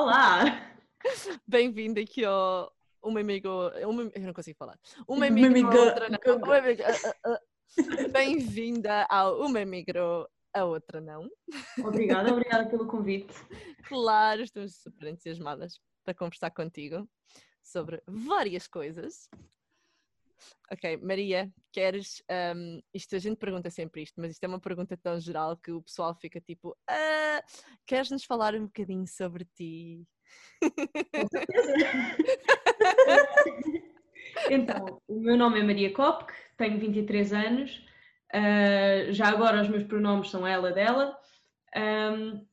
Olá! Bem-vinda aqui ao Uma Amigo. Uma... Eu não consigo falar. Uma Uma Amigo. amiga- Outra não. Uma amiga- ah, ah, ah. Bem-vinda ao Uma Amigo. A outra não. Obrigada, obrigada pelo convite. Claro, estamos super entusiasmadas para conversar contigo sobre várias coisas. Ok, Maria, queres. ahm, isto a gente pergunta sempre isto, mas isto é uma pergunta tão geral que o pessoal fica tipo: "Ah, queres nos falar um bocadinho sobre ti? Então, o meu nome é Maria Kopke, tenho 23 anos, ah, já agora os meus pronomes são ela, dela. Ahm,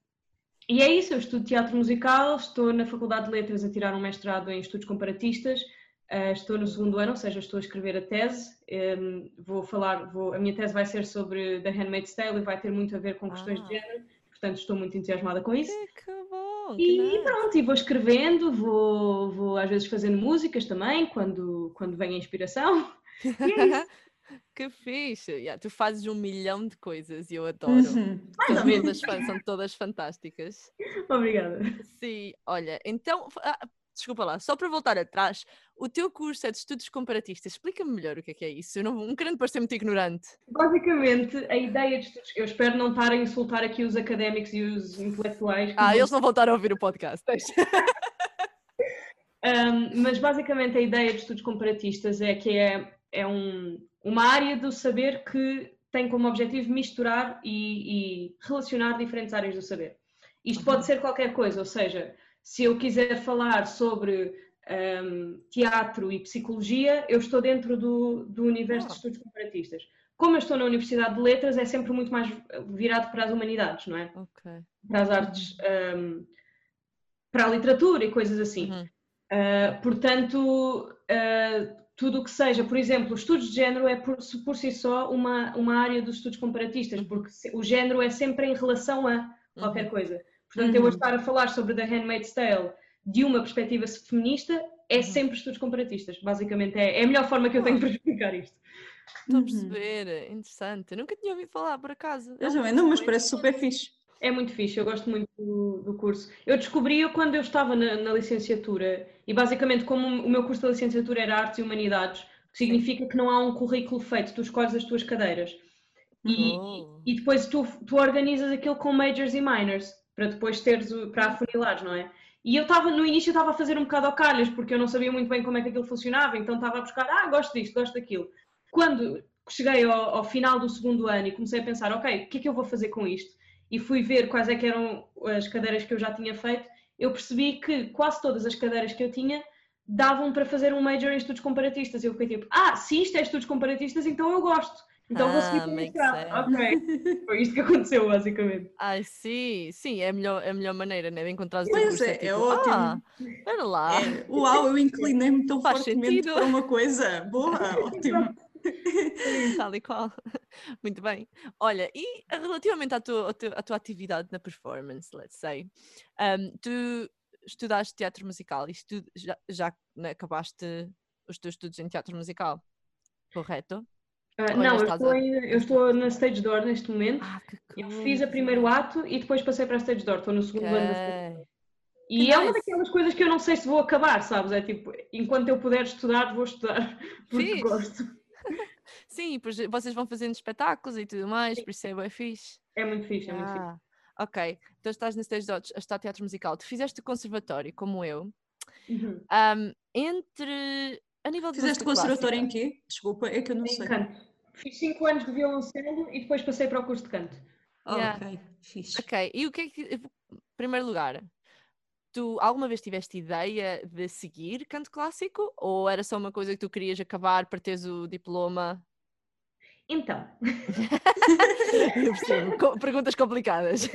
e é isso, eu estudo teatro musical, estou na Faculdade de Letras a tirar um mestrado em estudos comparatistas, estou no segundo ano, ou seja, estou a escrever a tese. Ahm, vou falar, vou, a minha tese vai ser sobre The Handmaid's Tale e vai ter muito a ver com questões Ah. de género, portanto estou muito entusiasmada com isso. Que, bom! E nice. pronto, e vou escrevendo, vou, vou às vezes fazendo músicas também, quando, quando vem a inspiração. É que fixe! Yeah, tu fazes um milhão de coisas e eu adoro. Uhum. Mais ou São menos. todas, são todas fantásticas. Obrigada. Sim, olha, então, ah, desculpa lá, só para voltar atrás, o teu curso é de estudos comparatistas, explica-me melhor o que é que é isso, eu não, não querendo parecer muito ignorante. Basicamente, a ideia de estudos. Eu espero não estar a insultar aqui os académicos e os intelectuais. Ah, vão- eles não voltaram a ouvir o podcast. Um, mas basicamente a ideia de estudos comparatistas é que é, é um- uma área do saber que tem como objetivo misturar e, e relacionar diferentes áreas do saber. Isto Uhum. pode ser qualquer coisa, ou seja, se eu quiser falar sobre um, teatro e psicologia, eu estou dentro do, do universo Ah. de estudos comparatistas. Como eu estou na Universidade de Letras, é sempre muito mais virado para as humanidades, não é? Ok. Para as artes, um, para a literatura e coisas assim. Uhum. Uh, portanto, uh, tudo o que seja, por exemplo, os estudos de género é por, si- por si só uma, uma área dos estudos comparatistas, porque se- o género é sempre em relação a qualquer Uhum. coisa. Portanto, eu vou Uhum. estar a falar sobre The Handmaid's Tale de uma perspectiva feminista, é Uhum. sempre estudos comparatistas. Basicamente, é, é a melhor forma que eu tenho para explicar isto. Estou a Uhum. perceber, interessante. Eu nunca tinha ouvido falar, por acaso. Eu É também, não, mas parece super fixe. É muito fixe, eu gosto muito do, do curso. Eu descobri-o quando eu estava na, na licenciatura e basicamente como o meu curso de licenciatura era Artes e Humanidades, o que significa que não há um currículo feito, tu escolhes as tuas cadeiras. E, Oh. e depois tu, tu organizas aquilo com majors e minors, para depois teres, o- para afunilares, não é? E eu estava, no início estava a fazer um bocado ao calhas, porque eu não sabia muito bem como é que aquilo funcionava, então estava a buscar, ah, gosto disto, gosto daquilo. Quando cheguei ao, ao final do segundo ano e comecei a pensar, ok, o que é que eu vou fazer com isto? E fui ver quais é que eram as cadeiras que eu já tinha feito, eu percebi que quase todas as cadeiras que eu tinha davam para fazer um major em estudos comparatistas. Eu fiquei tipo, ah, se isto é estudos comparatistas, então eu gosto. Então vou seguir Ah, este lado. Ok. Foi isto que aconteceu, basicamente. Ai, sim, sim, é a melhor, é a melhor maneira, né? De encontrar o Pois é, é tipo, ótimo. Ah, espera lá. É, uau, eu inclinei-me tão Faz fortemente sentido. para uma coisa. Boa, ótimo. Tal e qual. Muito bem. Olha, e relativamente à tua, ao teu- à tua atividade na performance, let's say, um, tu estudaste teatro musical e estu- já, já né, acabaste os teus estudos em teatro musical, correto? Ah, não, eu estou, a- ainda- eu estou na stage door neste momento. Ah, Eu fiz a primeiro ato e depois passei para a stage door. Estou no segundo ano da stage door. Ok. E Que é uma nice. daquelas coisas que eu não sei se vou acabar, sabes? É tipo, enquanto eu puder estudar, vou estudar, porque Fixe. gosto. Sim, pois vocês vão fazendo espetáculos e tudo mais, por isso é bem fixe. É muito fixe, é muito fixe. Ah, ok. Então estás na stage dodge a estudar teatro musical. Tu fizeste o conservatório, como eu. Uhum. Ahm, entre. A nível de Fizeste conservatório em clássica- quê? Desculpa, é que eu não Em sei. canto. Fiz 5 anos de violoncelo e depois passei para o curso de canto. Ah, Yeah. ok, fixe. Ok, e o que é que. Em primeiro lugar, tu alguma vez tiveste ideia de seguir canto clássico? Ou era só uma coisa que tu querias acabar para teres o diploma? Então, Eu percebo. Perguntas complicadas.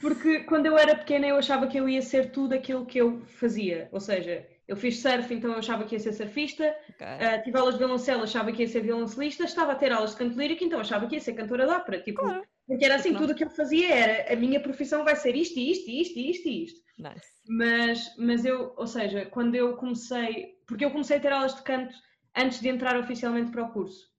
porque quando eu era pequena eu achava que eu ia ser tudo aquilo que eu fazia. Ou seja, eu fiz surf, então eu achava que ia ser surfista. Ok. Ah, tive aulas de violoncelo, achava que ia ser violoncelista. Estava a ter aulas de canto lírico, então achava que ia ser cantora de ópera. Tipo, Claro. Porque era assim, tudo o que eu fazia era a minha profissão vai ser isto, e isto, isto, e isto, isto. Nice. Mas, mas eu, ou seja, quando eu comecei, porque eu comecei a ter aulas de canto antes de entrar oficialmente para o curso.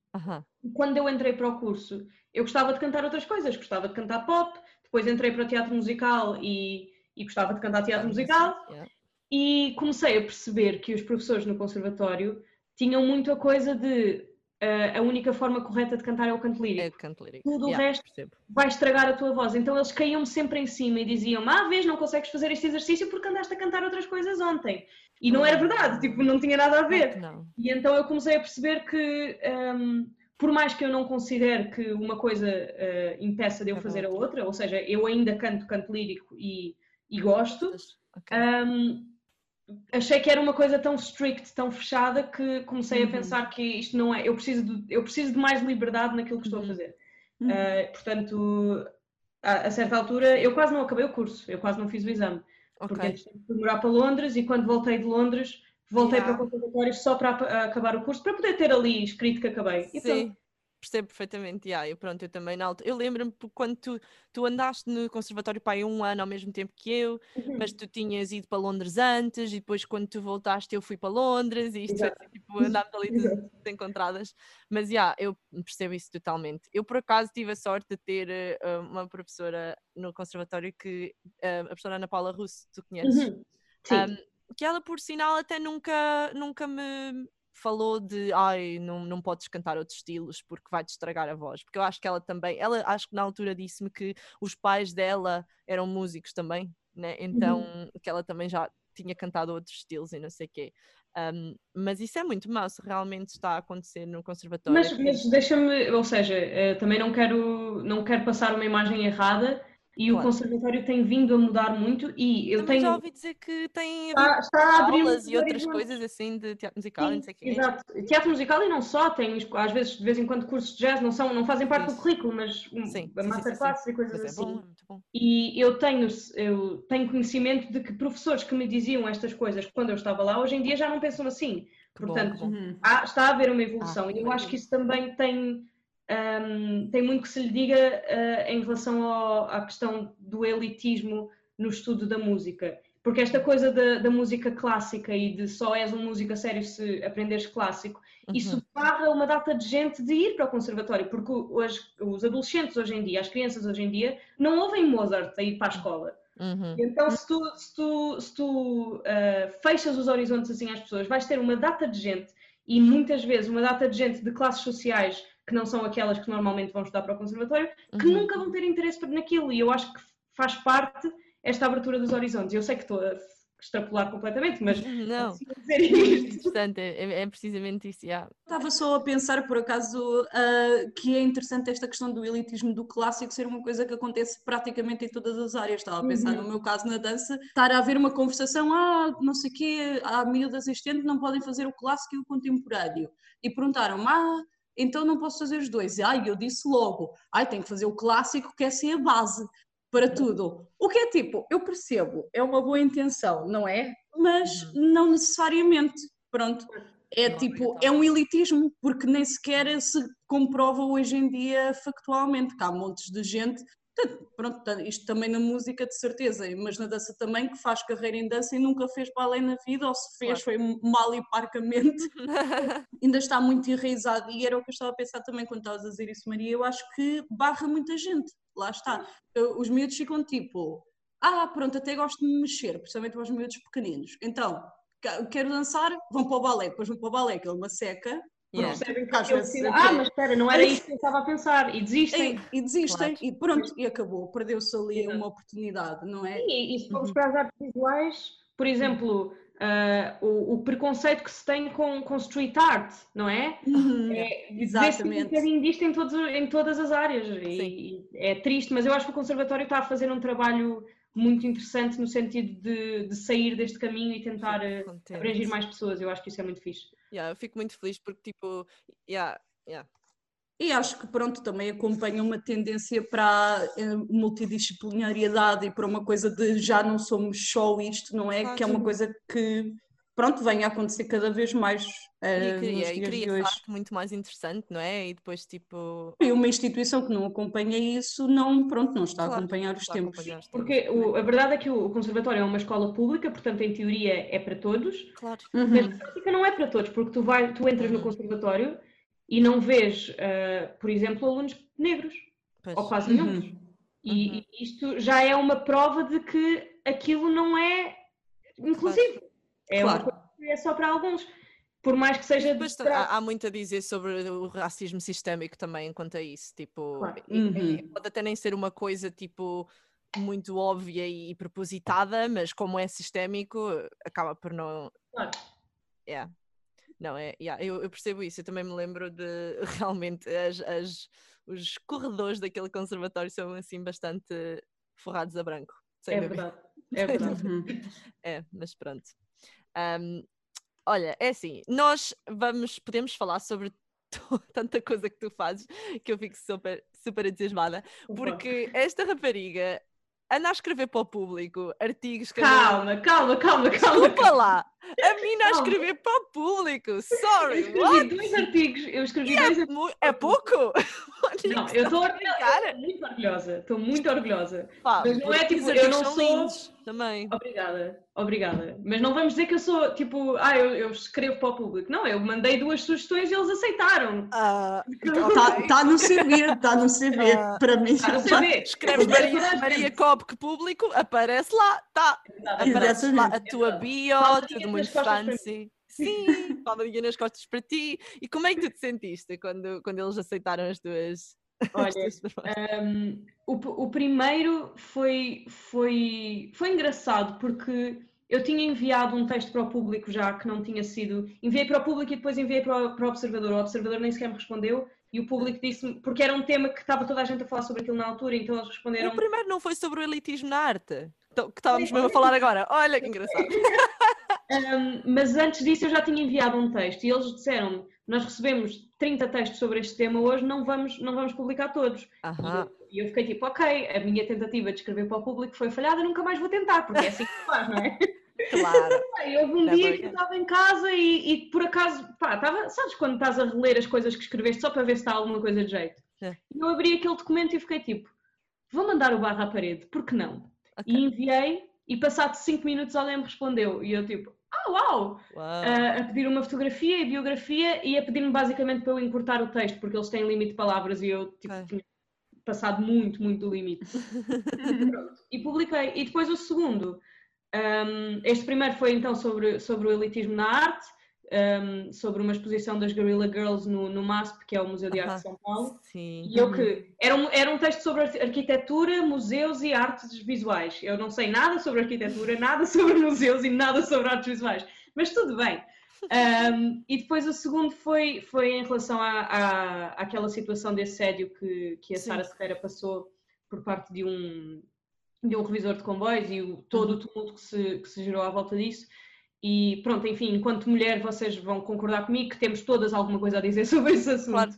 Quando eu entrei para o curso, eu gostava de cantar outras coisas, gostava de cantar pop, depois entrei para o teatro musical e, e gostava de cantar teatro musical. yeah. E comecei a perceber que os professores no conservatório tinham muito a coisa de ah, a única forma correta de cantar é o canto lírico. É canto lírico. Tudo o Yeah, resto percebo. vai estragar a tua voz. Então eles caíam sempre em cima e diziam: Ah, vês, não consegues fazer este exercício porque andaste a cantar outras coisas ontem. E não era verdade, tipo, não tinha nada a ver. Não. E então eu comecei a perceber que, hum, por mais que eu não considere que uma coisa uh, impeça de eu É fazer a outra. ou seja, eu ainda canto canto lírico e, e gosto, Ok. hum, achei que era uma coisa tão strict, tão fechada, que comecei a Uhum. pensar que isto não é. Eu preciso de, eu preciso de mais liberdade naquilo que estou a Uhum. fazer. Uhum. Uh, portanto, a, a certa altura, eu quase não acabei o curso, eu quase não fiz o exame porque Ok. entretanto fui morar para Londres e quando voltei de Londres voltei Yeah. para o conservatório só para acabar o curso para poder ter ali escrito que acabei. E Sim, pronto. Percebo perfeitamente. Yeah, eu, pronto, eu também na altura. Eu lembro-me quando tu, tu andaste no conservatório aí um ano ao mesmo tempo que eu, Uhum. mas tu tinhas ido para Londres antes e depois quando tu voltaste eu fui para Londres e isto foi assim, tipo, andámos ali todas encontradas. Mas yeah, eu percebo isso totalmente. Eu por acaso tive a sorte de ter eh, uma professora no conservatório que eh, a professora Ana Paula Russo, tu conheces? Uhum. Sim. Um, que ela, por sinal, até nunca, nunca me falou de ai, não, não podes cantar outros estilos porque vai-te estragar a voz. Porque eu acho que ela também, ela acho que na altura disse-me que os pais dela eram músicos também, né? Então que ela também já tinha cantado outros estilos e não sei o quê. Um, mas isso é muito mau se realmente está a acontecer no conservatório. Mas, mas deixa-me, ou seja, eh, também não quero, não quero passar uma imagem errada e o Claro. conservatório tem vindo a mudar muito e eu também já tenho ouvi dizer que tem está, está a abrir aulas e outras coisas assim de teatro musical e não Sim, sei o quê. exato. Teatro musical e não só, tem às vezes de vez em quando cursos de jazz, não, são, não fazem parte do Isso. currículo, mas um, Sim, sim, sim, sim, masterclasses e coisas Mas é assim. é muito bom. E eu tenho, eu tenho conhecimento de que professores que me diziam estas coisas quando eu estava lá, hoje em dia já não pensam assim. Que Portanto, bom. Há- está a haver uma evolução Ah, e eu acho que isso também tem, hum, tem muito que se lhe diga eh, em relação ao- à questão do elitismo no estudo da música. Porque esta coisa da, da música clássica e de só és um músico a sério se aprenderes clássico, isso Uhum. barra uma data de gente de ir para o conservatório, porque hoje, os adolescentes hoje em dia, as crianças hoje em dia, não ouvem Mozart a ir para a escola. Uhum. Então, se tu, se tu, se tu ah, fechas os horizontes assim às pessoas, vais ter uma data de gente e muitas vezes uma data de gente de classes sociais que não são aquelas que normalmente vão estudar para o conservatório, que Uhum. nunca vão ter interesse naquilo. E eu acho que faz parte esta abertura dos horizontes. Eu sei que estou a extrapolar completamente, mas Não, preciso dizer é isto. interessante, é, é precisamente isso. yeah. Estava só a pensar, por acaso, ah, que é interessante esta questão do elitismo do clássico ser uma coisa que acontece praticamente em todas as áreas. Estava a pensar, Uhum. no meu caso, na dança, estar a haver uma conversação, ah, não sei o quê, há miúdas este ano que não podem fazer o clássico e o contemporâneo. E perguntaram-me, ah, então não posso fazer os dois. Ai, eu disse logo, ai, tenho que fazer o clássico, que essa é a base para tudo. O que é tipo, eu percebo, é uma boa intenção, não é? Mas não necessariamente. Pronto. É tipo, então. é um elitismo, porque nem sequer se comprova hoje em dia factualmente, que há montes de gente, tanto- pronto, isto também na música de certeza, mas na dança também, que faz carreira em dança e nunca fez balé na vida, ou se fez foi mal e parcamente, ainda está muito enraizado, e era o que eu estava a pensar também quando estavas a dizer isso, Maria, eu acho que barra muita gente, lá está. Os miúdos ficam tipo, ah, pronto, até gosto de me mexer, principalmente para os miúdos pequeninos. Então, quero dançar, vão para o balé, depois vão para o balé, que é uma seca, Yeah. Percebem que às vezes é ah, mas espera, não era isso que eu estava a pensar. E desistem. e, e desistem, Claro. e pronto, e acabou, perdeu-se ali uma oportunidade, não é? E, e se formos Uhum. para as artes visuais, por exemplo, ah, o, o preconceito que se tem com, com street art, não é? Uhum, um Exatamente. bocadinho disto em, todos, em todas as áreas. E, e é triste, mas eu acho que o Conservatório está a fazer um trabalho muito interessante no sentido de, de sair deste caminho e tentar eh, abranger mais pessoas. Eu acho que isso é muito fixe. Yeah, eu fico muito feliz porque, tipo, yeah, yeah. E acho que pronto, também acompanha uma tendência para a eh, multidisciplinariedade e para uma coisa de já não somos só isto, não é? Que é uma coisa que pronto, vem a acontecer cada vez mais eh, E cria, e cria de hoje. arte muito mais interessante, não é? E depois, tipo. E uma instituição que não acompanha isso, não, pronto, não está a claro, acompanhar os a tempos. acompanhar os Porque o- a verdade é que o, Conservatório é uma escola pública, portanto, em teoria, é para todos. Claro. Uhum. Mas na prática não é para todos, porque tu, vai, tu entras no Uhum. conservatório e não vês, ah, por exemplo, alunos negros, Pois. ou quase nenhum. Uhum. E, Uhum. e isto já é uma prova de que aquilo não é inclusivo. É uma Claro. coisa que é só para alguns. Por mais que seja Depois de há, há muito a dizer sobre o racismo sistémico também quanto a isso. Tipo, Claro. e- e- Uhum. pode até nem ser uma coisa tipo muito óbvia e propositada, mas como é sistémico, acaba por não. Claro. Yeah. Não, é, yeah, eu, eu percebo isso. Eu também me lembro de realmente as, as- os corredores daquele conservatório são assim bastante forrados a branco. sem É dúvida. verdade. É verdade. É, mas pronto. Ahm, olha, é assim, nós vamos, podemos falar sobre tanta coisa que tu fazes que eu fico super, super entusiasmada, porque esta rapariga anda a escrever para o público artigos que Calma, calma, calma, calma. Desculpa lá! A menina a escrever para o público! Eu Sorry! escrevi what? dois artigos. Eu escrevi dois artigos. Mu- É pouco? Não, eu estou. Muito orgulhosa. Estou muito orgulhosa. Pá, Mas não é tipo, eu artigos não sou- lindos Também. Obrigada, obrigada. Mas não vamos dizer que eu sou tipo, ah, eu, eu escrevo para o público. Não, eu mandei duas sugestões e eles aceitaram. Ah, Está ok. tá no CV, está no CV, Ah. para mim. Está no CV. Eu toda Maria, a Maria. Cobb que público, aparece lá, tá. Aparece lá a tua bio, tudo muito fancy. Sim, palmadinha nas costas para ti. E como é que tu te sentiste quando, quando eles aceitaram as tuas, as Olha? Um, o, o primeiro foi, foi, foi engraçado porque eu tinha enviado um texto para o público já que não tinha sido. Enviei para o público e depois enviei para o, para o observador. O observador nem sequer me respondeu e o público disse-me, porque era um tema que estava toda a gente a falar sobre aquilo na altura, então eles responderam. O primeiro não foi sobre o elitismo na arte, que estávamos mesmo a falar agora. Olha que engraçado. Um, mas antes disso eu já tinha enviado um texto e eles disseram nós recebemos 30 textos sobre este tema hoje, não vamos, não vamos publicar todos. Aham. E eu fiquei tipo, ok, a minha tentativa de escrever para o público foi falhada, nunca mais vou tentar, porque é assim que se faz, não é? Claro. E houve um dia que eu estava em casa e, e por acaso, pá, estava, sabes quando estás a reler as coisas que escreveste só para ver se está alguma coisa de jeito? É. E eu abri aquele documento e fiquei tipo, vou mandar o barra à parede, por que não? Ok. E enviei e passado 5 minutos alguém me respondeu e eu tipo, ah uau! Uau. a, a pedir uma fotografia e biografia e a pedir-me basicamente para eu encurtar o texto, porque eles têm limite de palavras e eu tipo, tinha passado muito, muito do limite. E publiquei. E depois o segundo. um, este primeiro foi então sobre, sobre o elitismo na arte, um, sobre uma exposição das Guerrilla Girls no, no MASP, que é o Museu de Arte de São Paulo. Sim. E eu que era um, era um texto sobre arqui- arquitetura, museus e artes visuais. Eu não sei nada sobre arquitetura, nada sobre museus e nada sobre artes visuais, mas tudo bem. Um, e depois o segundo foi, foi em relação à, à, àquela situação de assédio que, que a. Sara Serreira passou por parte de um, de um revisor de comboios e o, todo o tumulto que se, que se gerou à volta disso. E pronto, enfim, enquanto mulher, vocês vão concordar comigo que temos todas alguma coisa a dizer sobre esse assunto. Claro.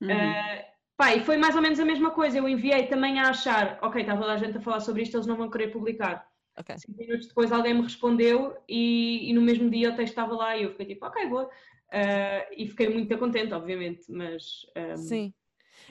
Uhum. Uh, pá, e foi mais ou menos a mesma coisa. Eu enviei também a achar, ok, está toda a gente a falar sobre isto, eles não vão querer publicar. Ok. Cinco minutos depois alguém me respondeu e, e no mesmo dia o texto estava lá e eu fiquei tipo, ok, boa. Uh, e fiquei muito contente, obviamente, mas um, Sim.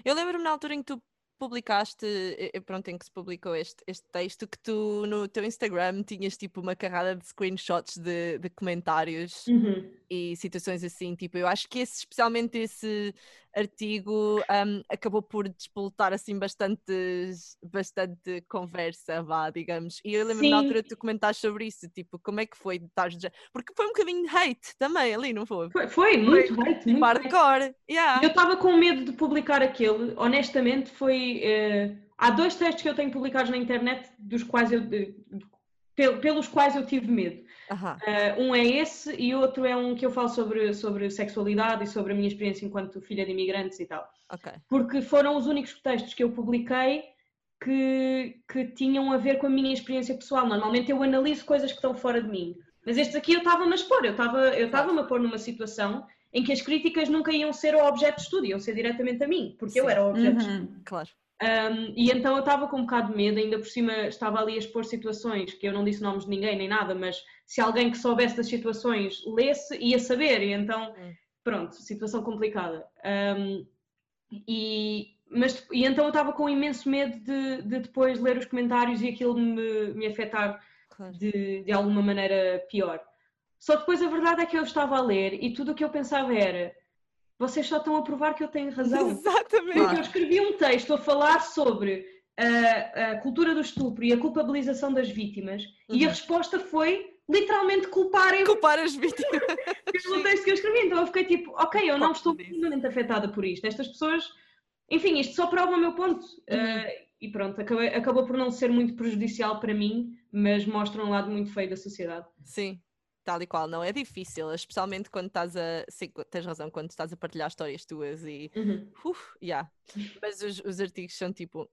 Eu lembro-me na altura em que tu publicaste, eh, eh, pronto, em que se publicou este, este texto, que tu no teu Instagram tinhas tipo uma carrada de screenshots de, de comentários uhum. E situações assim, tipo, eu acho que esse, especialmente esse artigo um, acabou por despoltar assim bastante, bastante conversa, vá, digamos. E eu lembro-me na altura que tu comentaste sobre isso, tipo, como é que foi estar já... Porque foi um bocadinho de hate também ali, não foi? foi, foi muito hate, Tipo, muito hate. hardcore, yeah. Eu estava com medo de publicar aquele, honestamente, foi. eh, há dois textos que eu tenho publicados na internet dos quais eu, de- pel- pelos quais eu tive medo. Eh, um é esse e outro é um que eu falo sobre, sobre sexualidade e sobre a minha experiência enquanto filha de imigrantes e tal. ok. Porque foram os únicos textos que eu publiquei que, que tinham a ver com a minha experiência pessoal. Normalmente eu analiso coisas que estão fora de mim. Mas estes aqui eu estava-me a expor, eu estava eu estava-me a pôr numa situação em que as críticas nunca iam ser ao objeto de estudo, iam ser diretamente a mim, porque eu Sim. era o objeto de estudo. Uhum. Claro. Um, e então eu estava com um bocado de medo, ainda por cima estava ali a expor situações que eu não disse nomes de ninguém nem nada, mas se alguém que soubesse das situações lesse, ia saber, e então, Hum. pronto, situação complicada. Um, e, mas, e então eu estava com imenso medo de, de depois ler os comentários e aquilo me, me afetar claro. de, de alguma maneira pior. Só depois a verdade é que eu estava a ler e tudo o que eu pensava era vocês só estão a provar que eu tenho razão. Exatamente. Porque eu escrevi um texto a falar sobre a, a cultura do estupro e a culpabilização das vítimas, e a Uhum. resposta foi literalmente culparem Culpar as vítimas. pelo texto que eu escrevi. Então eu fiquei tipo, ok, eu não estou disso. minimamente afetada por isto. Estas pessoas, enfim, isto só prova o meu ponto. Uhum. Uh, e pronto, acabei- acabou por não ser muito prejudicial para mim, mas mostra um lado muito feio da sociedade. Sim, tal e qual. Não é difícil, especialmente quando estás a. Sim, tens razão, quando estás a partilhar histórias tuas e. Uf, yeah. Mas os, os artigos são tipo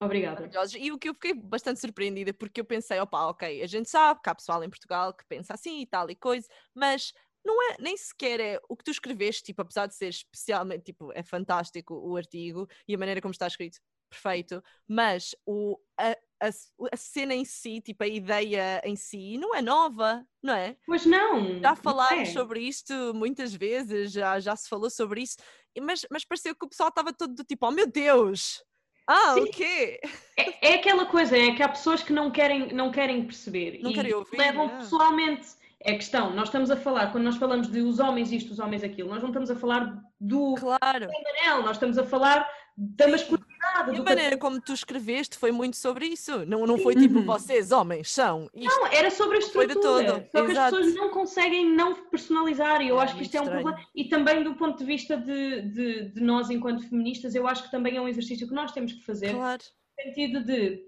Obrigada. E o que eu fiquei bastante surpreendida, porque eu pensei, opa, ok, a gente sabe que há pessoal em Portugal que pensa assim e tal e coisa, mas não é, nem sequer é o que tu escreveste, tipo, apesar de ser especialmente, tipo, é fantástico o artigo e a maneira como está escrito, perfeito, mas o, a, a, a cena em si, tipo, a ideia em si, não é nova, não é? Pois não! Já falámos é. sobre isto muitas vezes, já, já se falou sobre isso, mas, mas pareceu que o pessoal estava todo do tipo, oh meu Deus! Ah, Sim. o quê? É, é aquela coisa, é que há pessoas que não querem, não querem perceber Não e querem ouvir, levam é. pessoalmente. É questão, nós estamos a falar, quando nós falamos de os homens isto, os homens aquilo, nós não estamos a falar do Claro. Manel, nós estamos a falar da masculinidade. E a maneira como tu escreveste foi muito sobre isso. Não, não foi tipo, Uhum. vocês, homens, são. Isto. Não, era sobre a Foi de estrutura. todo, Só que exato. as pessoas não conseguem não personalizar e eu É acho que isto é um muito estranho. problema. E também do ponto de vista de, de, de nós enquanto feministas, eu acho que também é um exercício que nós temos que fazer Claro. no sentido de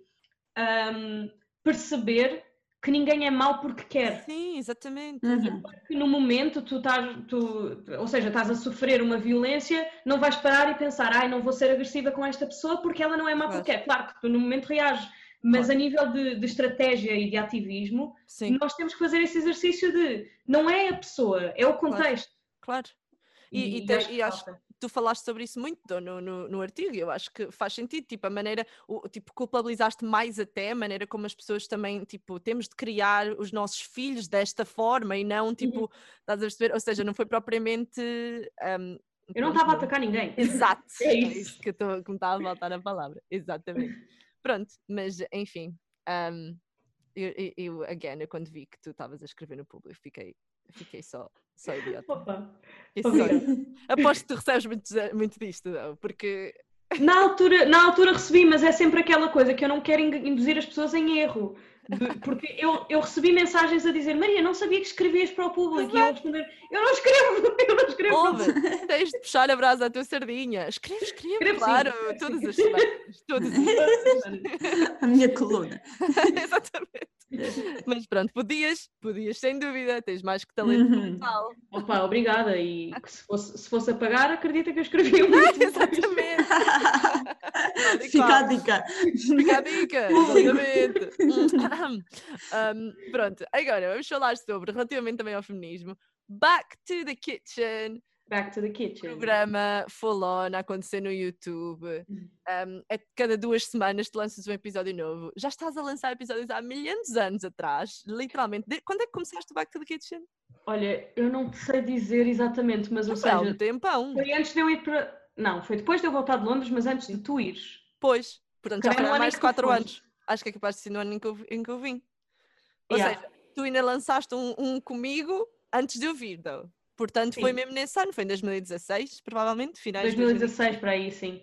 ahm, perceber que ninguém é mau porque quer. Sim, exatamente. Uhum. Que no momento tu estás, tu, ou seja, estás a sofrer uma violência, não vais parar e pensar, ai, não vou ser agressiva com esta pessoa porque ela não é má Claro. porque quer. Claro que tu no momento reages, mas Claro. a nível de, de estratégia e de ativismo, Sim, nós temos que fazer esse exercício de não é a pessoa, é o contexto. claro. E, e, te- acho que e acho tu falaste sobre isso muito no, no, no artigo, e eu acho que faz sentido, tipo, a maneira, o, tipo, culpabilizaste mais até a maneira como as pessoas também, tipo, temos de criar os nossos filhos desta forma e não, tipo, estás a perceber? Ou seja, não foi propriamente... um, Eu não estava a atacar ninguém. Exato, É é isso. isso que, tô, que me estava a faltar a palavra, exatamente. Pronto, mas enfim, um, eu, eu- eu, again, eu quando vi que tu estavas a escrever no público, fiquei, fiquei só, só idiota. Opa. Só idiota. Aposto que tu recebes muito, muito disto, não? porque Na altura, na altura recebi, mas é sempre aquela coisa que eu não quero in- induzir as pessoas em erro. Porque eu, eu recebi mensagens a dizer Maria, não sabia que escrevias para o público. E eu responder, eu não escrevo, eu não escrevo. ouve, tens de puxar a brasa à tua sardinha. Escreve, escreve, Escreve sim, claro, escreve todas sim. as semanas, todas as semanas. A minha coluna. Exatamente. Mas pronto, podias, podias, sem dúvida, tens mais que talento Uhum. tal. Opa, obrigada. E que se fosse, se fosse a pagar, acredita que eu escrevia muito. Exatamente. Fica a dica. Fica a dica, exatamente. Um, pronto, agora vamos falar sobre, relativamente também ao feminismo, Back to the Kitchen, Back to the kitchen. programa full on a acontecer no YouTube. Um, é cada duas semanas tu lanças um episódio novo. Já estás a lançar episódios há milhares de anos atrás, literalmente. De- Quando é que começaste o Back to the Kitchen? Olha, eu não sei dizer exatamente, mas ou Foi há um seja, tempão. foi antes de eu ir para. Não, foi depois de eu voltar de Londres, mas antes de tu ires. Pois, portanto já foi há mais de que tu 4 foste. anos. Acho que é capaz de ser no ano em que eu, em que eu vim. Ou Yeah. seja, tu ainda lançaste um, um comigo antes de eu vir, though. Portanto, foi Sim. mesmo nesse ano, foi em 2016, provavelmente, finais de 2016 para aí, sim.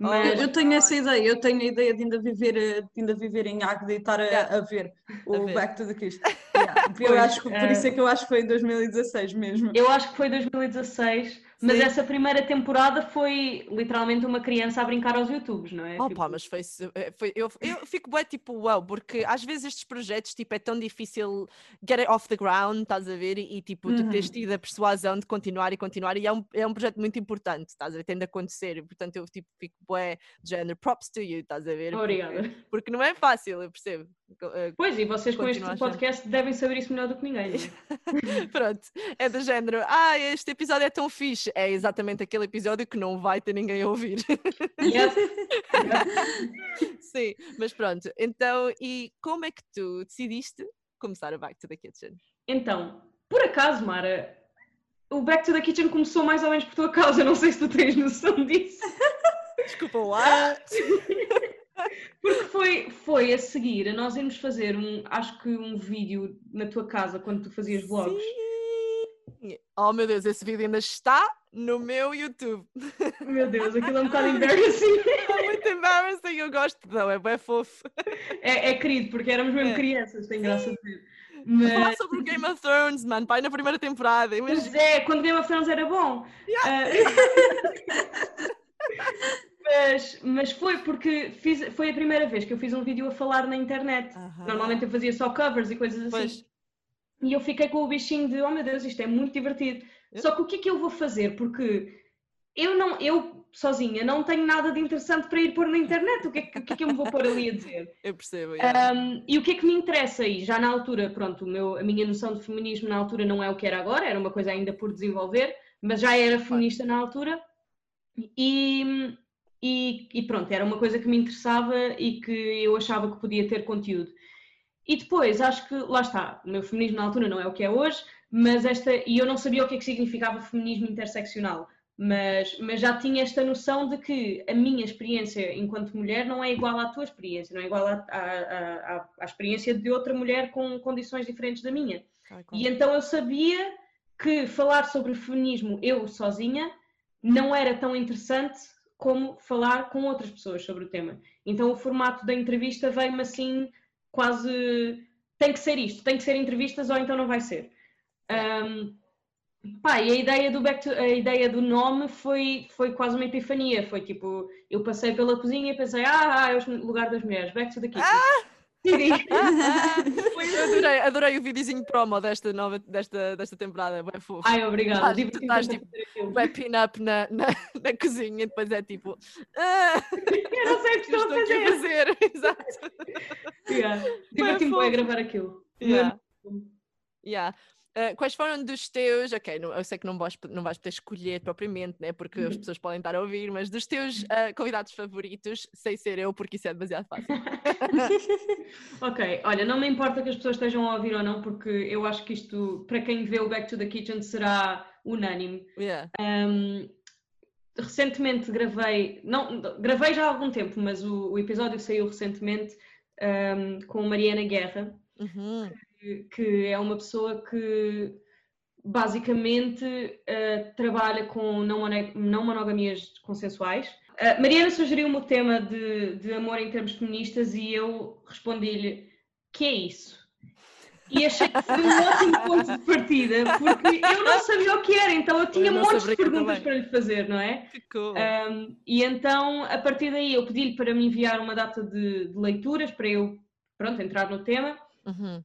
Oh, Eu, Mas eu tenho essa ideia, eu tenho a ideia de ainda viver, eh, de ainda viver em Águeda e estar a, Yeah. a ver o ver. Back to the Kitchen. Yeah. Eu Pois, acho que, por isso é eh, que eu acho que foi em 2016 mesmo. eu acho que foi 2016, mas essa primeira temporada foi literalmente uma criança a brincar aos YouTubes, não é? Oh Tipo, mas foi, eh, foi eu, eu fico bem tipo, uau, porque às vezes estes projetos tipo, é tão difícil get it off the ground, estás a ver? E, tipo, tu tens Uhum. tido a persuasão de continuar e continuar, e é um, é um projeto muito importante, estás a ver? Tem de acontecer, e, portanto eu tipo, fico bué de género, props to you, estás a ver? Porque- Obrigada. Porque, não é fácil, eu percebo. Eh, Pois, e vocês com este podcast devem saber isso melhor do que ninguém. é? Pronto, é do género, ah, este episódio é tão fixe. É exatamente aquele episódio que não vai ter ninguém a ouvir. Yep. Sim, mas pronto. Então, e como é que tu decidiste começar a Back to the Kitchen? Então, por acaso, Mara, o Back to the Kitchen começou mais ou menos por tua causa, não sei se tu tens noção disso. Desculpa, what? Porque foi, foi a seguir a nós irmos fazer um, acho que um vídeo na tua casa quando tu fazias vlogs. Sim. Oh meu Deus, esse vídeo ainda está no meu YouTube. Meu Deus, aquilo é um bocado embarrassing. É muito embarrassing, eu gosto, não, é bem fofo. É, é querido, porque éramos mesmo É. crianças, tem graça a dizer. Falar Mas, sobre o Game of Thrones, mano, pai, na primeira temporada, mas é, quando Game of Thrones era bom. Ah, mas, mas foi porque fiz, foi a primeira vez que eu fiz um vídeo a falar na internet. Aham. Normalmente eu fazia só covers e coisas assim. Pois. E eu fiquei com o bichinho de, oh meu Deus, isto é muito divertido. É. Só que o que é que eu vou fazer? Porque eu não, eu sozinha não tenho nada de interessante para ir pôr na internet. O que é que, que, é que eu me vou pôr ali a dizer? Eu percebo, yeah. Um, e o que é que me interessa? E já na altura, pronto, meu, a minha noção de feminismo na altura não é o que era agora, era uma coisa ainda por desenvolver, mas já era feminista na altura. E, e, e pronto, era uma coisa que me interessava e que eu achava que podia ter conteúdo. E depois, acho que, lá está, o meu feminismo na altura não é o que é hoje, mas esta, e eu não sabia o que é que significava feminismo interseccional, mas, mas já tinha esta noção de que a minha experiência enquanto mulher não é igual à tua experiência, não é igual à, à, à, à experiência de outra mulher com condições diferentes da minha. Ai, E então eu sabia que falar sobre feminismo eu sozinha não era tão interessante como falar com outras pessoas sobre o tema. Então o formato da entrevista veio-me assim quase tem que ser isto, tem que ser entrevistas ou então não vai ser. Um, pá, e a ideia do to, a ideia do nome foi, foi quase uma epifania. Foi tipo, eu passei pela cozinha e pensei, ah, ah é o lugar das mulheres, back to the kitchen. Decidi. Eu adorei, adorei o videozinho promo desta, nova, desta, desta temporada, bem fofo. Ai, obrigada. Estás- Diverti-me estás, aquilo. Bué pin-up na, na, na cozinha e depois é tipo. Ah, Eu não sei o que estou a estou a fazer. fazer. Exato. Yeah. Diverti-me bem a gravar aquilo. Yeah. Yeah. Ah, quais foram dos teus, ok, não- eu sei que não vais, não vais poder escolher propriamente, né, porque as pessoas podem estar a ouvir, mas dos teus ah, convidados favoritos, sem ser eu, porque isso é demasiado fácil. Ok, olha, não me importa que as pessoas estejam a ouvir ou não, porque eu acho que isto, para quem vê o Back to the Kitchen, será unânime. Yeah. Um, recentemente gravei, não, gravei já há algum tempo, mas o, o episódio saiu recentemente um, com Mariana Guerra, Uhum. Que- que é uma pessoa que basicamente eh, trabalha com não, mono- não monogamias consensuais. Eh, Mariana sugeriu-me o tema de, de amor em termos feministas e eu respondi-lhe que é isso? E achei que foi um ótimo ponto de partida, porque eu não sabia o que era, então eu tinha Eu não montes de perguntas para lhe fazer, não é? Que cool. Um, e então, a partir daí, eu pedi-lhe para me enviar uma data de, de leituras para eu, pronto, entrar no tema. Uhum.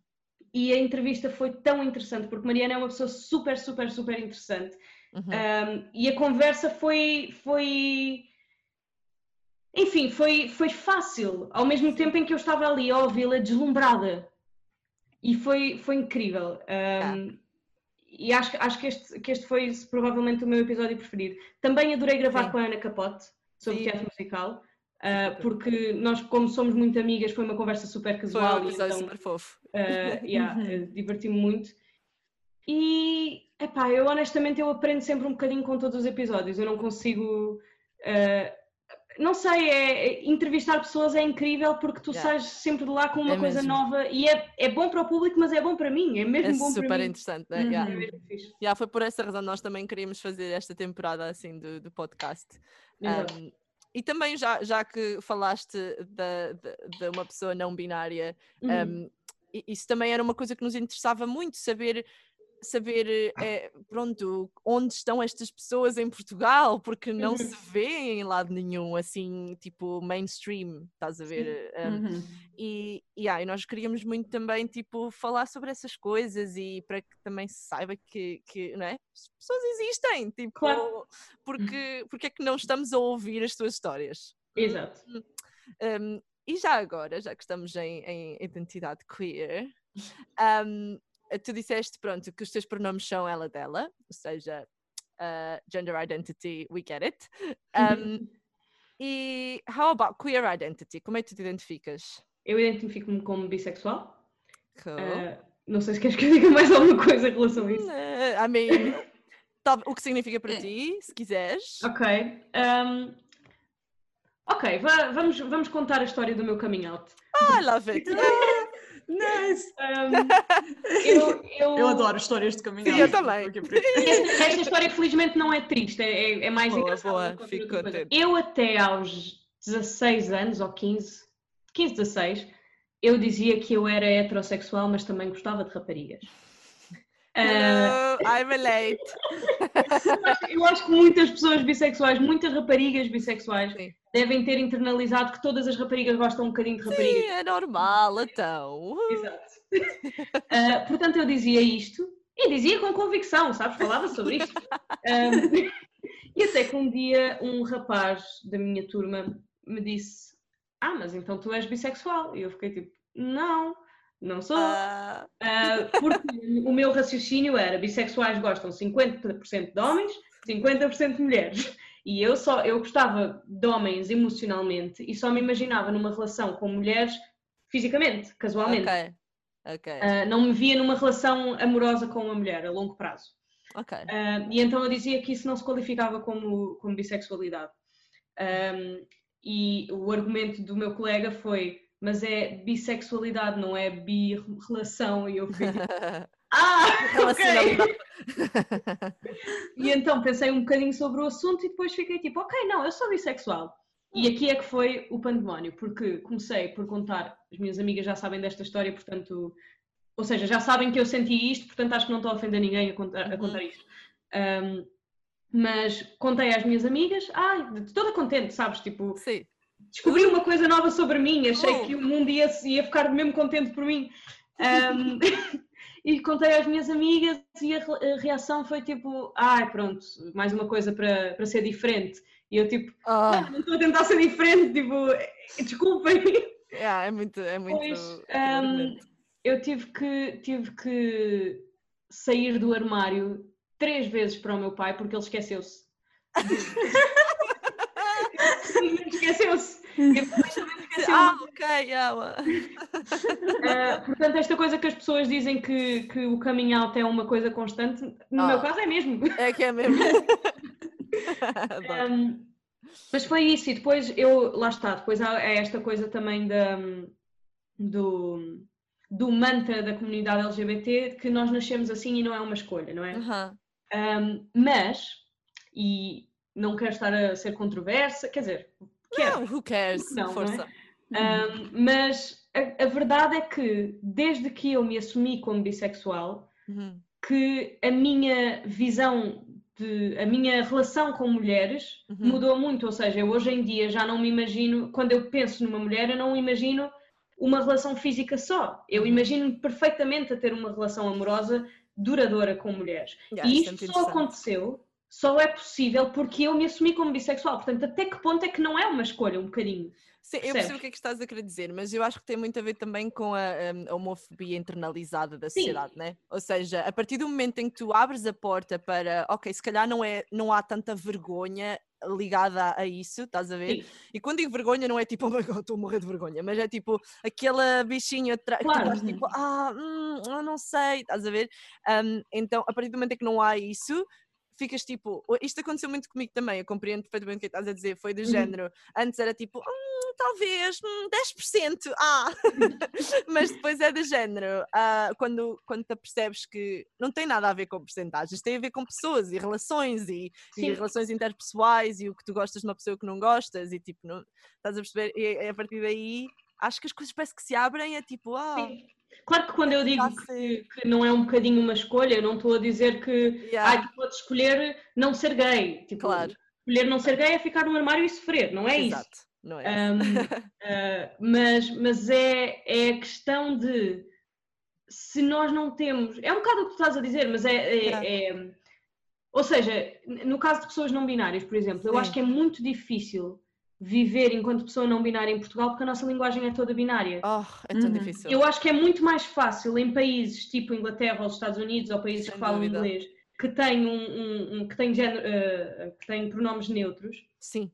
E a entrevista foi tão interessante, porque Mariana é uma pessoa super, super, super interessante. Uhum. Um, e a conversa foi, foi. Enfim, foi, foi fácil, ao mesmo tempo em que eu estava ali a ouvi-la deslumbrada. E foi, foi incrível. Um, E acho, que- acho que, este, que este foi provavelmente o meu episódio preferido. Também adorei gravar Sim. com a Ana Capote sobre Sim. teatro musical, uh, porque nós, como somos muito amigas, foi uma conversa super Foi casual. um e episódio então, super fofo. Uh, yeah, uh, diverti-me muito. E, epá, eu honestamente eu aprendo sempre um bocadinho com todos os episódios. Eu não consigo. uh, não sei, é, é- entrevistar pessoas é incrível porque tu Yeah. sais sempre de lá com uma É coisa mesmo. nova e é, é bom para o público, mas é bom para mim, é mesmo É bom para super mim. interessante, né? Uhum. Yeah. É. Yeah, foi por essa razão que nós também queríamos fazer esta temporada assim do, do podcast. Um, e também já, já que falaste da- de, de uma pessoa não binária, Uhum. um, isso também era uma coisa que nos interessava muito, saber, saber eh, pronto, onde estão estas pessoas em Portugal, porque não Uhum. se vê em lado nenhum, assim, tipo mainstream, estás a ver? Um, Uhum. e, e, ah, e nós queríamos muito também tipo falar sobre essas coisas e para que também se saiba que, que não é? as pessoas existem tipo Claro. porque, porque é que não estamos a ouvir as tuas histórias Exato. Um, e já agora já que estamos em, em identidade queer um, tu disseste pronto que os teus pronomes são ela dela ou seja uh, gender identity we get it um, e how about queer identity como é que tu te identificas Eu identifico-me como bissexual. Cool. Uh, não sei se queres que eu diga mais alguma coisa em relação a isso. Eh, I mean, o que significa para ti, se quiseres. Ok. um, ok, va- vamos, vamos contar a história do meu coming out. I love it. Nice! Um, eu, eu, Eu adoro histórias de caminhada. Sim, eu também. Esta, esta história, felizmente, não é triste, é, é- é mais Boa, engraçada boa, fico contente. Eu, até aos 16 anos ou 15, 15, 16, eu dizia que eu era heterossexual, mas também gostava de raparigas. Hello, I'm late. eu acho que muitas pessoas bissexuais, muitas raparigas bissexuais, Sim. Devem ter internalizado que todas as raparigas gostam um bocadinho de raparigas. Sim, é normal, então. Exato. Ah, portanto, eu dizia isto e dizia com convicção, sabes? Falava sobre isto. Um, e até que um dia um rapaz da minha turma me disse: Ah, mas então tu és bissexual. E eu fiquei tipo: Não, não sou. Ah, Ah, porque o meu raciocínio era: bissexuais gostam 50% de homens, 50% de mulheres. E eu só eu gostava de homens emocionalmente e só me imaginava numa relação com mulheres fisicamente, casualmente. ok. Ok. Ah, não me via numa relação amorosa com uma mulher a longo prazo. ok. Ah, e então eu dizia que isso não se qualificava como, como bissexualidade. Ahm, e o argumento do meu colega foi: mas é bissexualidade, não é bi-relação. E eu fiquei tipo, ah, ok. Relacionalidade. E então pensei um bocadinho sobre o assunto e depois fiquei tipo: ok, não, eu sou bissexual. E aqui é que foi o pandemónio, porque comecei por contar, as minhas amigas já sabem desta história, portanto, ou seja, já sabem que eu senti isto, portanto acho que não estou a ofender ninguém a contar, a Uhum. contar isto. Ahm, mas contei às minhas amigas, ai, toda contente, sabes? Tipo, Sim. descobri uma coisa nova sobre mim, achei Oh. que o mundo ia, ia ficar mesmo contente por mim. Ahm, e contei às minhas amigas e a, re- a reação foi tipo, ai pronto, mais uma coisa para, para ser diferente. E eu tipo, Ah, "Ah, não estou a tentar ser diferente, tipo, desculpem. yeah, é muito. É muito Pois, argumento. Eu tive que, tive que sair do armário três vezes para o meu pai porque ele esqueceu-se. Esqueceu-se. Ah, ok, well. Uh, portanto, esta coisa que as pessoas dizem que, que o coming out é uma coisa constante, no Ah. meu caso é mesmo. É que é mesmo. Um, mas foi isso, e depois eu, lá está, depois há é esta coisa também da, do, do mantra da comunidade LGBT que nós nascemos assim e não é uma escolha, não é? Aham. Um, mas, e não quero estar a ser controversa, quer dizer, quero, Não, who cares? Não, não é? Um, mas a, a verdade é que desde que eu me assumi como bissexual, Uhum. que a minha visão de a minha relação com mulheres Uhum. mudou muito, ou seja, eu hoje em dia já não me imagino, quando eu penso numa mulher, eu não imagino uma relação física só. Eu Uhum. imagino perfeitamente a ter uma relação amorosa duradoura com mulheres. Yeah, e isso é isto só aconteceu, só é possível porque eu me assumi como bissexual. Portanto, até que ponto é que não é uma escolha, um bocadinho? Sim, eu percebo o que é que estás a querer dizer, mas eu acho que tem muito a ver também com a, hum, a homofobia internalizada da Sim. sociedade, né? Ou seja, a partir do momento em que tu abres a porta para, ok, se calhar não, é, não há tanta vergonha ligada a, a isso, estás a ver? Sim, E quando digo vergonha, não é tipo, oh my god, estou a morrer de vergonha, mas é tipo aquela bichinha atrás, Claro. estás tipo, ah, hum, não sei, estás a ver? Hum, então, a partir do momento em que não há isso, ficas tipo, "Oh, isto aconteceu muito comigo também, eu compreendo perfeitamente o que estás a dizer, foi do Uhum. género, antes era tipo, hum, talvez, hum, 10%, ah, mas depois é do género, ah, quando, quando te apercebes que não tem nada a ver com porcentagens, tem a ver com pessoas e relações e, e relações interpessoais e o que tu gostas de uma pessoa que não gostas e tipo, não, estás a perceber? E a partir daí acho que as coisas parece que se abrem, é tipo, ah, sim. Claro que quando eu digo que, que não é um bocadinho uma escolha, eu não estou a dizer que yeah, tu podes escolher não ser gay. Tipo, claro, escolher não ser gay é ficar no armário e sofrer, não é isso. Não é? Um, uh, mas mas é, é a questão de se nós não temos. É um bocado o que tu estás a dizer, mas é. é- é- ou seja, no caso de pessoas não binárias, por exemplo, eu Sim. acho que é muito difícil viver enquanto pessoa não binária em Portugal porque a nossa linguagem é toda binária. Oh, é tão Uhum. difícil. Eu acho que é muito mais fácil em países tipo Inglaterra ou os Estados Unidos ou países Sem que falam dúvida. inglês que têm, um, um- um- que têm, género, uh, que têm pronomes neutros. Sim,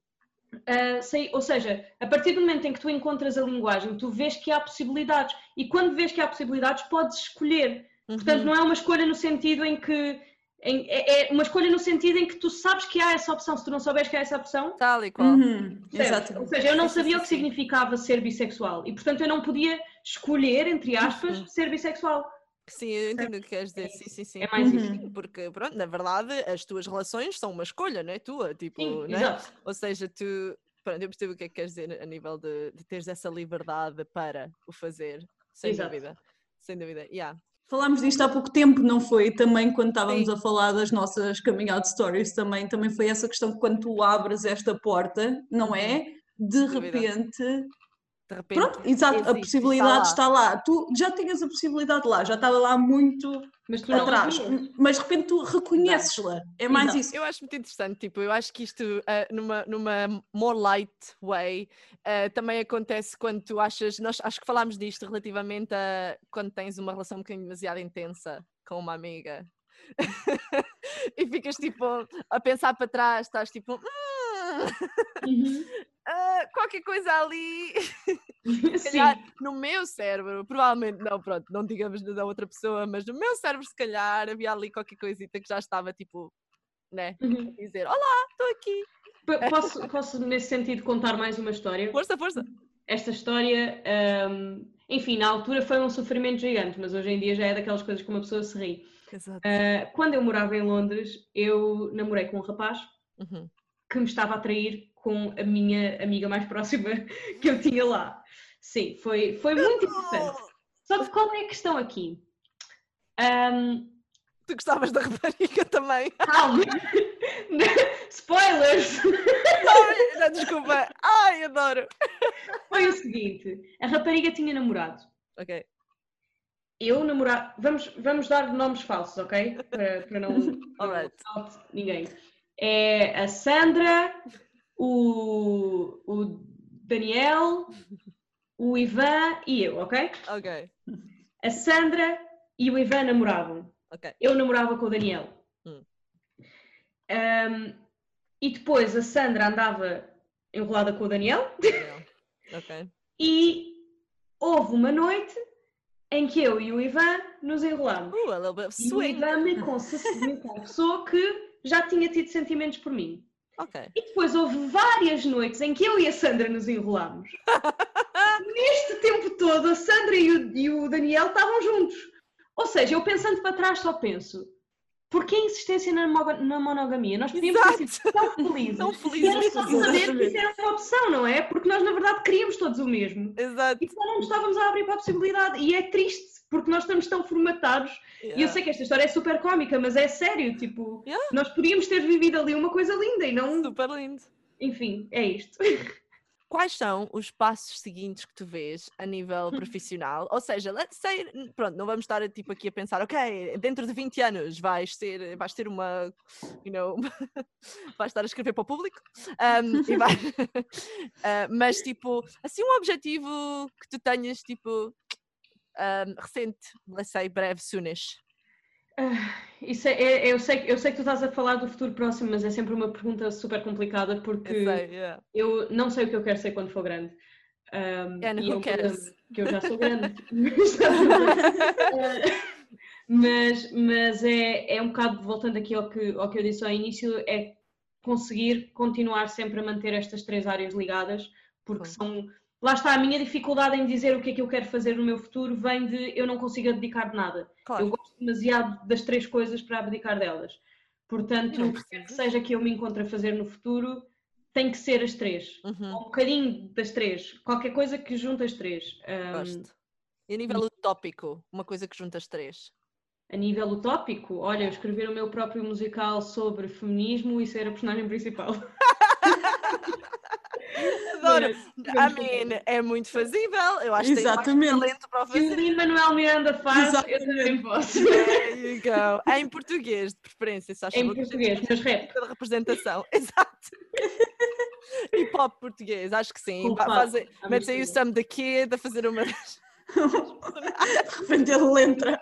Uh, sei- ou seja, a partir do momento em que tu encontras a linguagem, tu vês que há possibilidades. E quando vês que há possibilidades, podes escolher. Portanto, uhum, não é uma escolha no sentido em que. em- é, é uma escolha no sentido em que tu sabes que há essa opção. Se tu não souberes que há essa opção. tal e qual. Uhum, percebes? Ou seja, eu não sabia o que significava ser bissexual. E, portanto, eu não podia escolher, entre aspas, Uhum. ser bissexual. Sim, eu entendo o que queres dizer, sim, sim, sim. É mais Uhum. isso. Porque, pronto, na verdade, as tuas relações são uma escolha, não é tua? Tipo, Sim, não é? Ou seja, tu, pronto, eu percebo o que é que queres dizer a nível de, de teres essa liberdade para o fazer, sem Exato. dúvida. Sem dúvida, yeah. Falámos disto há pouco tempo, não foi? Também quando estávamos Sim. a falar das nossas coming out stories, também, também foi essa questão que quando tu abres esta porta, não é? De Sem dúvida. repente, De repente, pronto, exato, a possibilidade está lá. está lá. Tu já tinhas a possibilidade lá, já estava lá muito Mas tu não atrás, mas de repente tu reconheces-la. É mais Exato. isso. Eu acho muito interessante, tipo, eu acho que isto, ah, numa, numa more light way, ah, também acontece quando tu achas, nós acho que falámos disto relativamente a quando tens uma relação um bocadinho demasiado intensa com uma amiga. e ficas tipo a pensar para trás, estás tipo, "Hum, Uhum. ah, qualquer coisa ali, se calhar no meu cérebro, provavelmente não, pronto, não digamos da outra pessoa, mas no meu cérebro se calhar havia ali qualquer coisita que já estava tipo, né, Uhum. a dizer, olá, estou aqui. P- Posso, posso, nesse sentido, contar mais uma história? Força, força. Esta história, hum, enfim, na altura foi um sofrimento gigante, mas hoje em dia já é daquelas coisas que uma pessoa se ri. Uh, quando eu morava em Londres, eu namorei com um rapaz Uhum. Que me estava a atrair com a minha amiga mais próxima que eu tinha lá. Sim, foi, foi muito interessante. Só que qual é a questão aqui? Um, Tu gostavas da rapariga também. calma! Spoilers! Ai, não, desculpa. Ai, adoro. Foi o seguinte: a rapariga tinha namorado. Ok. Eu namorava. Vamos, vamos dar nomes falsos, ok? Para, para não. Alright. não ninguém. É a Sandra, o, o Daniel, o Ivan e eu, ok? Ok. A Sandra e o Ivan namoravam. Ok. Eu namorava com o Daniel. Hum. Ahm, e depois a Sandra andava enrolada com o Daniel. Ok. e houve uma noite em que eu e o Ivan nos enrolámos. Uh, a little bit of E o swing. Ivan me confessou que já tinha tido sentimentos por mim. Ok. E depois houve várias noites em que eu e a Sandra nos enrolámos. Neste tempo todo, a Sandra e o, e o Daniel estavam juntos. Ou seja, eu pensando para trás só penso, porquê a insistência na, na monogamia? Nós podíamos ter sido tão felizes. Tão E felizes. só saber que isso era uma opção, não é? Porque nós, na verdade, queríamos todos o mesmo. Exato. E só não estávamos a abrir para a possibilidade. E é triste, porque nós estamos tão formatados e eu Yeah. sei que esta história é super cómica, mas é sério, tipo, Yeah. nós podíamos ter vivido ali uma coisa linda e não. Super lindo. Enfim, é isto. Quais são os passos seguintes que tu vês a nível profissional? Ou seja, let's say, pronto, não vamos estar tipo aqui a pensar, ok, dentro de 20 anos vais ser, vais ter uma, you know, vais estar a escrever para o público, um, vai, Ah, mas tipo, assim um objetivo que tu tenhas tipo um, recente, let's say breve, soonish. Isso é, é- eu, sei, eu sei que tu estás a falar do futuro próximo, mas é sempre uma pergunta super complicada porque Eu sei, yeah. eu não sei o que eu quero ser quando for grande. Um, And who é um cares? Que eu já sou grande. Uh, mas mas é, é um bocado, voltando aqui ao que, ao que eu disse ao início, é conseguir continuar sempre a manter estas três áreas ligadas, porque Claro. são. Lá está, a minha dificuldade em dizer o que é que eu quero fazer no meu futuro vem de eu não consigo abdicar de nada. Eu Claro, gosto demasiado das três coisas para abdicar delas. Portanto, o que seja que eu me encontre a fazer no futuro, tem que ser as três. uhum, Ou um bocadinho das três. Qualquer coisa que junte as três. Um, gosto. E a nível utópico, uma coisa que junta as três. a nível utópico, olha, eu escrever o meu próprio musical sobre feminismo e ser a personagem principal. Adoro. Vamos mean, é muito fazível. Eu acho que tem Exatamente. talento para o Se o fazer. Lin-Manuel Miranda faz, eu Exatamente. também posso. There you go. Em português, de preferência, se acha em português, mas rap. de representação. Exato. Hip hop português, acho que sim. Fazem- Metes aí o. Sam the Kid a fazer uma das. De repente ele entra.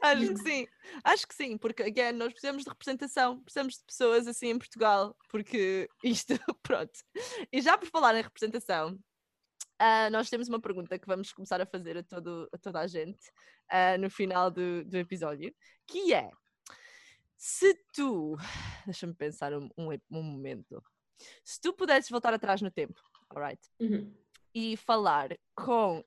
Acho que sim, acho que sim, porque again, nós precisamos de representação, precisamos de pessoas assim em Portugal, porque isto, pronto. E já por falar em representação, ah, nós temos uma pergunta que vamos começar a fazer a, todo, a toda a gente ah, no final do, do episódio, que é se tu, deixa-me pensar um, um, um momento, se tu pudesses voltar atrás no tempo, alright? Uhum. E falar com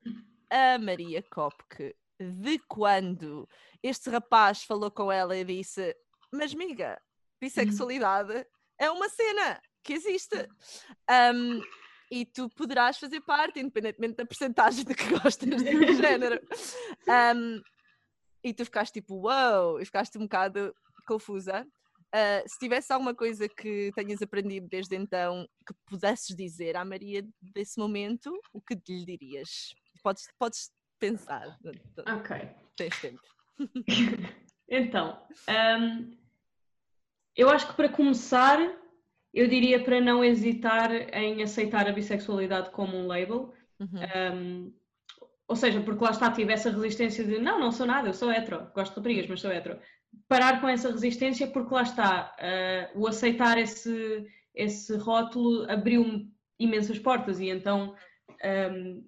a Maria Kopke de quando este rapaz falou com ela e disse: Mas, miga, bissexualidade é uma cena que existe. Um, e tu poderás fazer parte, independentemente da percentagem de que gostas do género. Um, e tu ficaste tipo, uau, wow, e ficaste um bocado confusa. Uh, se tivesse alguma coisa que tenhas aprendido desde então que pudesses dizer à Maria desse momento, o que lhe dirias? Podes, podes pensar. Ok. Tens tempo. então, um, eu acho que para começar, eu diria para não hesitar em aceitar a bissexualidade como um label. Uhum. Um, ou seja, porque lá está, tive essa resistência de não, não sou nada, eu sou hetero, gosto de raparigas, mas sou hetero. Parar com essa resistência porque lá está, uh, o aceitar esse, esse rótulo abriu-me imensas portas e então um,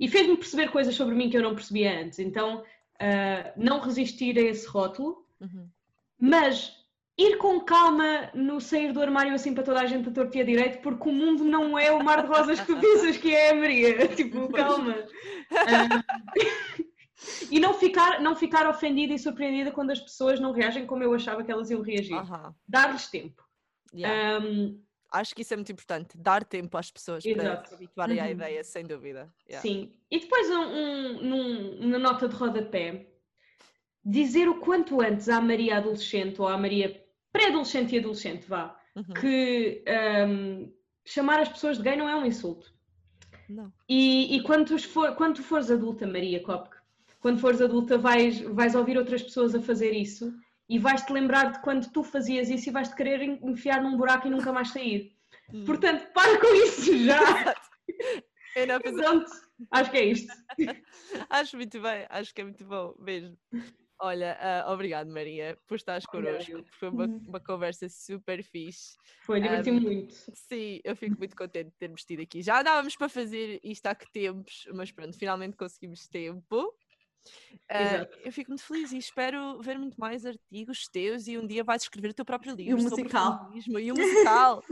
e fez-me perceber coisas sobre mim que eu não percebia antes. Então, uh, não resistir a esse rótulo, uhum. mas ir com calma no sair do armário assim para toda a gente a torto e a direito, porque o mundo não é o mar de rosas que tu pensas que é, Maria. Tipo, calma. Uh, e não ficar, não ficar ofendida e surpreendida quando as pessoas não reagem como eu achava que elas iam reagir. Dar-lhes tempo. Yeah. Um, Acho que isso é muito importante, dar tempo às pessoas Exato. para se habituarem uhum. à ideia, sem dúvida. Yeah. Sim. E depois, um, um, uma nota de rodapé, dizer o quanto antes à Maria adolescente ou à Maria pré-adolescente e adolescente, vá, uhum. que um, chamar as pessoas de gay não é um insulto. Não. E, e quando, for, quando tu fores adulta, Maria Kopke, quando fores adulta vais, vais ouvir outras pessoas a fazer isso e vais-te lembrar de quando tu fazias isso e vais-te querer enfiar num buraco e nunca mais sair. Hum. Portanto, para com isso já! Pronto, acho que é isto. acho muito bem, acho que é muito bom mesmo. Olha, uh, obrigado Maria por estares connosco. Foi uma, uhum. uma conversa super fixe. Foi, diverti-me um, muito. Sim, eu fico muito contente de termos tido aqui. Já andávamos para fazer isto há que tempos, mas pronto, finalmente conseguimos tempo. Uh, eu fico muito feliz e espero ver muito mais artigos teus e um dia vais escrever o teu próprio livro e o musical. e o musical.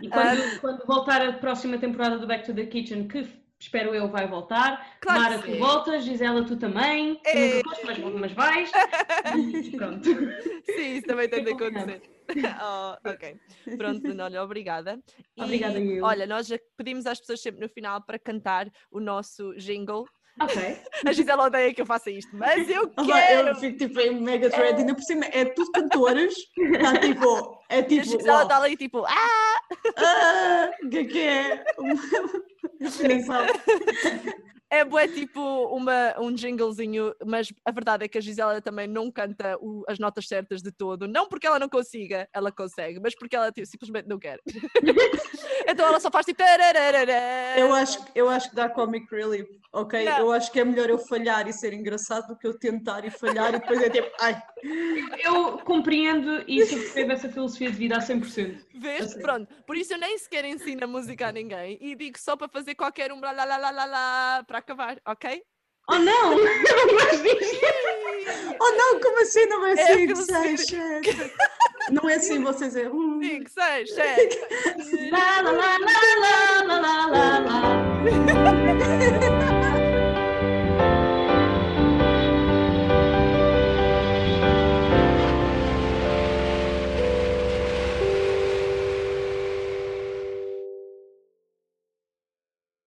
e quando, uh, quando, voltar a próxima temporada do Back to the Kitchen, que espero eu vai voltar. Claro Mara, tu voltas, Gisela, tu também. É. Tu mas, mas vais. pronto. Sim, isso também tem de acontecer. Oh, ok. Pronto, olha, obrigada. E, obrigada, eu. Olha, nós já pedimos às pessoas sempre no final para cantar o nosso jingle Ok. A Gisela odeia que eu faça isto, mas eu quero! Eu fico tipo em mega thread, é... ainda por cima é tudo cantoras, está tipo, é tipo. A Gisela está ali tipo, ah! Ah! O que é que é? Nem sabe. É bué tipo uma, um jinglezinho, mas a verdade é que a Gisela também não canta o, as notas certas de todo. Não porque ela não consiga, ela consegue, mas porque ela tipo, simplesmente não quer. então ela só faz tipo. Eu acho, eu acho que dá comic relief, ok? Não. Eu acho que é melhor eu falhar e ser engraçado do que eu tentar e falhar e depois é tipo. Ai. Eu compreendo e subscrevo essa filosofia de vida a 100%. Vês? Assim. Pronto. Por isso eu nem sequer ensino a música a ninguém e digo só para fazer qualquer um blá lá lá lá lá, lá para acabar, ok? Oh não! oh não, como assim? Não é assim? É, 5, 6, 7. Não é assim, vocês é. 5, 6, 7. Lá, lá, lá, lá, lá, lá, lá, lá. Bye.